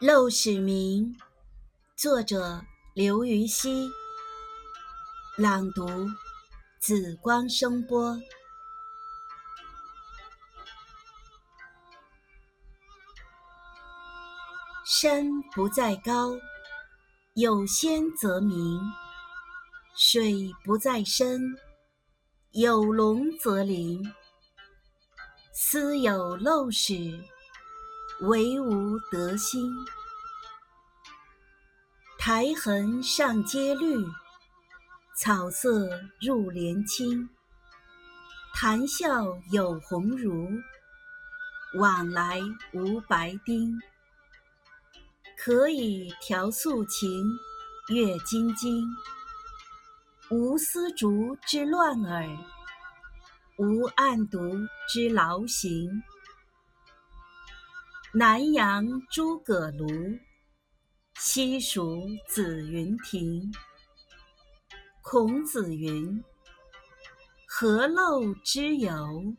《陋室铭》作者刘禹锡，朗读紫光声波。山不在高，有仙则名；水不在深，有龙则灵。斯有陋室。惟吾德馨，苔痕上阶绿，草色入帘青。谈笑有鸿儒，往来无白丁。可以调素琴，阅金经。无丝竹之乱耳，无案牍之劳形。南阳诸葛庐，西蜀子云亭。孔子云：“何陋之有？”